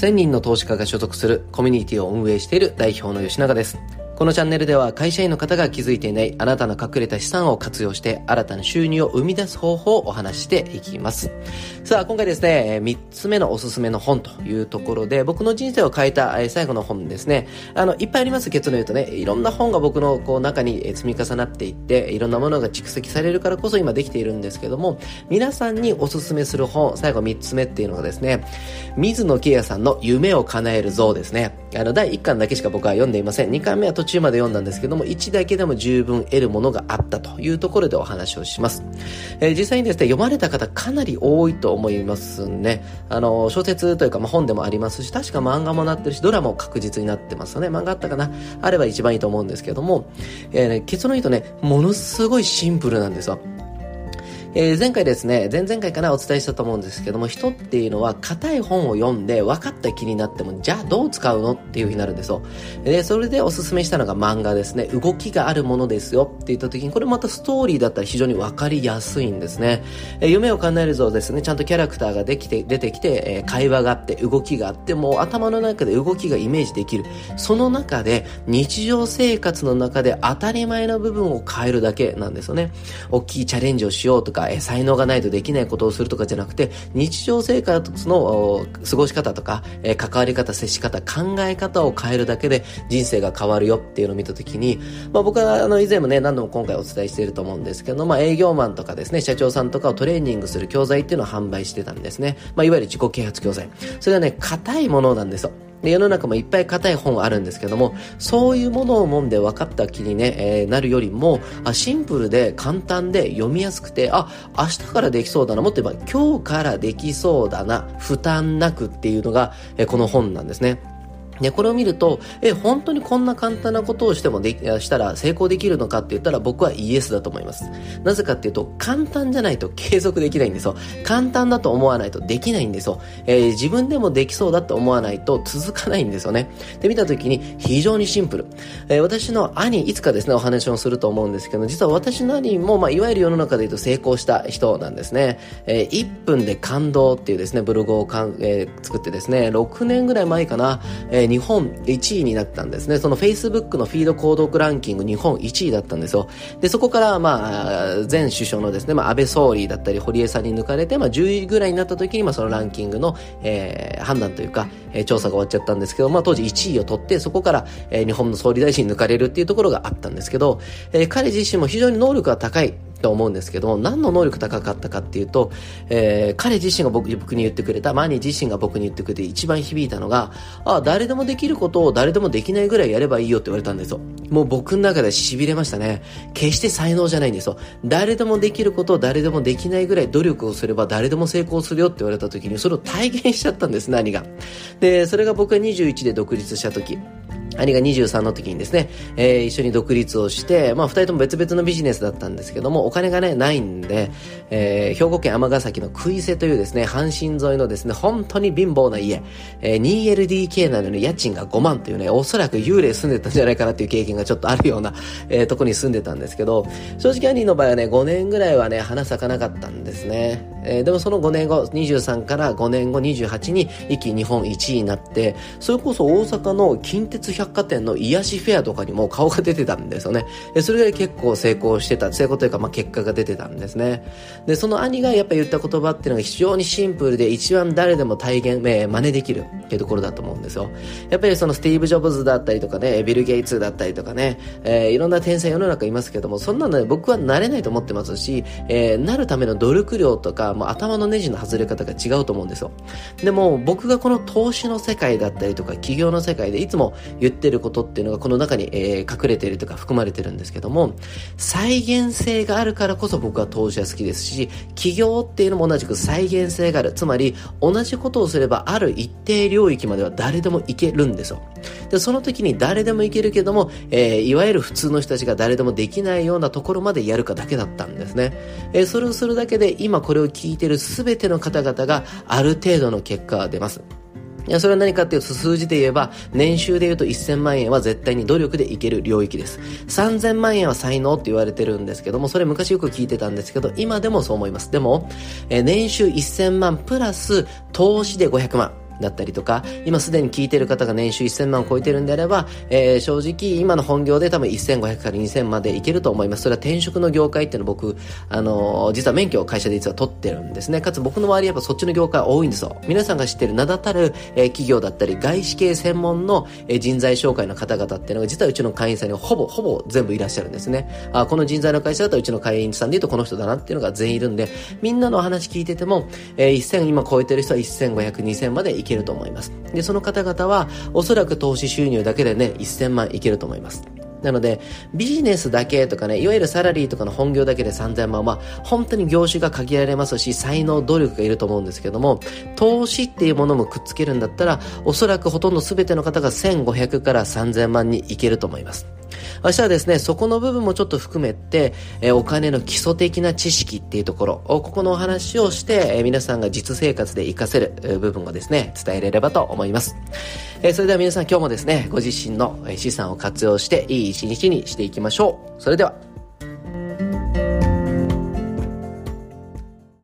1000人の投資家が所属するコミュニティを運営している代表の吉永です。このチャンネルでは会社員の方が気づいていないあなたの隠れた資産を活用して新たな収入を生み出す方法をお話していきます。さあ、今回ですね、3つ目のおすすめの本というところで、僕の人生を変えた最後の本ですね。あの、いっぱいあります結論言うとね、いろんな本が僕のこう中に積み重なっていって、いろんなものが蓄積されるからこそ今できているんですけども、皆さんにおすすめする本、最後3つ目っていうのがですね、水野圭也さんの夢を叶える像ですね。あの、第1巻だけしか僕は読んでいません。2巻目は途中まで読んだんですけども、1だけでも十分得るものがあったというところでお話をします。えー、実際にですね、読まれた方かなり多いと思いますね。あの、小説というか、まあ、本でもありますし、確か漫画もなってるし、ドラマも確実になってますよね。漫画あったかな？あれば一番いいと思うんですけども、えー、結論言うとね、ものすごいシンプルなんですよ。えー、前回ですね、前々回かなお伝えしたと思うんですけども、人っていうのは硬い本を読んで分かった気になっても、じゃあどう使うのっていう風になるんですよ。で、それでおすすめしたのが漫画ですね。動きがあるものですよって言った時に、これまたストーリーだったら非常に分かりやすいんですね。えー、夢を叶えるぞですね、ちゃんとキャラクターができて、出てきて、えー、会話があって、動きがあって、もう頭の中で動きがイメージできる。その中で、日常生活の中で当たり前の部分を変えるだけなんですよね。大きいチャレンジをしようとか、え才能がないとできないことをするとかじゃなくて、日常生活の過ごし方とか、え関わり方、接し方、考え方を変えるだけで人生が変わるよっていうのを見たときに、まあ僕はあの以前もね、何度も今回お伝えしていると思うんですけど、まあ営業マンとかですね、社長さんとかをトレーニングする教材っていうのを販売してたんですね。まあいわゆる自己啓発教材。それはね、硬いものなんですよ。で世の中もいっぱい硬い本あるんですけども、そういうものをもんで分かった気にね、えー、なるよりもあ、シンプルで簡単で読みやすくて、あ、明日からできそうだな、もっと言えば今日からできそうだな、負担なくっていうのが、えー、この本なんですね。で、これを見ると、え、本当にこんな簡単なことをしてもで、したら成功できるのかって言ったら僕はイエスだと思います。なぜかっていうと、簡単じゃないと継続できないんですよ。簡単だと思わないとできないんですよ。えー、自分でもできそうだと思わないと続かないんですよね。で、見たときに非常にシンプル。えー、私の兄、いつかですね、お話をすると思うんですけど、実は私の兄も、まあ、いわゆる世の中で言うと成功した人なんですね。えー、1分で感動っていうですね、ブログをかん、えー、作ってですね、6年ぐらい前かな、えー日本1位になったんですね。その Facebook のフィード購読ランキング日本1位だったんですよ。で、そこからまあ、前首相のですね、まあ安倍総理だったり堀江さんに抜かれて、まあ10位ぐらいになった時に、まあそのランキングの、えー、判断というか、えー、調査が終わっちゃったんですけど、まあ当時1位を取って、そこから、えー、日本の総理大臣に抜かれるっていうところがあったんですけど、えー、彼自身も非常に能力が高いと思うんですけど、何の能力高かったかっていうと、えー、彼自身が僕僕に言ってくれた、マニー自身が僕に言ってくれて一番響いたのが、あ、誰でもできることを誰でもできないぐらいやればいいよって言われたんですよ。もう僕の中で痺れましたね。決して才能じゃないんですよ。誰でもできることを誰でもできないぐらい努力をすれば誰でも成功するよって言われた時に、それを体現しちゃったんです、何が。で、それが僕が21で独立した時。兄が23の時にですね、えー、一緒に独立をして、まあ二人とも別々のビジネスだったんですけども、お金がね、ないんで、えー、兵庫県尼崎の食い瀬というですね、阪神沿いのですね、本当に貧乏な家、えー、2LDK なのに家賃が5万というね、おそらく幽霊住んでたんじゃないかなっていう経験がちょっとあるような、えー、とこに住んでたんですけど、正直兄の場合はね、5年ぐらいはね、花咲かなかったんですね。えー、でもその5年後、23から5年後28に一気日本1位になって、それこそ大阪の近鉄百貨店の癒しフェアとかにも顔が出てたんですよね。でそれで結構成功してた、成功というか、まあ、結果が出てたんですね。で、その兄がやっぱ言った言葉っていうのが非常にシンプルで一番誰でも体現、えー、真似できるっていうところだと思うんですよ。やっぱりそのスティーブ・ジョブズだったりとかね、ビル・ゲイツだったりとかね、えー、いろんな天才世の中いますけども、そんなのね、僕はなれないと思ってますし、えー、なるための努力量とか、もう頭のネジの外れ方が違うと思うんですよ。でも、僕がこの投資の世界だったりとか、企業の世界でいつも言ってることっていうのがこの中に、えー、隠れているとか含まれてるんですけども、再現性があるからこそ僕は投資は好きですし、企業っていうのも同じく再現性がある。つまり、同じことをすればある一定領域までは誰でもいけるんですよ。で、その時に誰でもいけるけども、えー、いわゆる普通の人たちが誰でもできないようなところまでやるかだけだったんですね。えー、それをするだけで今これを聞いてる全ての方々がある程度の結果が出ます。いや、それは何かっていうと、数字で言えば、年収で言うと1000万円は絶対に努力でいける領域です。3000万円は才能って言われてるんですけども、それ昔よく聞いてたんですけど、今でもそう思います。でも、え年収1000万プラス投資で500万。だったりとか、今すでに聞いてる方が年収1000万を超えてるんであれば、えー、正直今の本業で多分1500から2000までいけると思います。それは転職の業界っていうの僕、あのー、実は免許を会社で実は取ってるんですね。かつ僕の周りやっぱそっちの業界多いんですよ。皆さんが知ってる名だたる、えー、企業だったり、外資系専門の、えー、人材紹介の方々っていうのが実はうちの会員さんにほぼ、ほぼ全部いらっしゃるんですね。あ、この人材の会社だとうちの会員さんで言うとこの人だなっていうのが全員いるんで、みんなの話聞いてても、えー、1000今超えてる人は1500、2000までいけけると思います。で、その方々はおそらく投資収入だけでね、1000万いけると思います。なので、ビジネスだけとかね、いわゆるサラリーとかの本業だけで3000万は、本当に業種が限られますし、才能、努力がいると思うんですけども、投資っていうものもくっつけるんだったら、おそらくほとんど全ての方が1500から3000万にいけると思います。明日はですね、そこの部分もちょっと含めて、えお金の基礎的な知識っていうところ、ここのお話をして、え皆さんが実生活で活かせる部分をですね、伝えれればと思います。えそれでは皆さん今日もですね、ご自身の資産を活用していい一日にしていきましょう。それでは。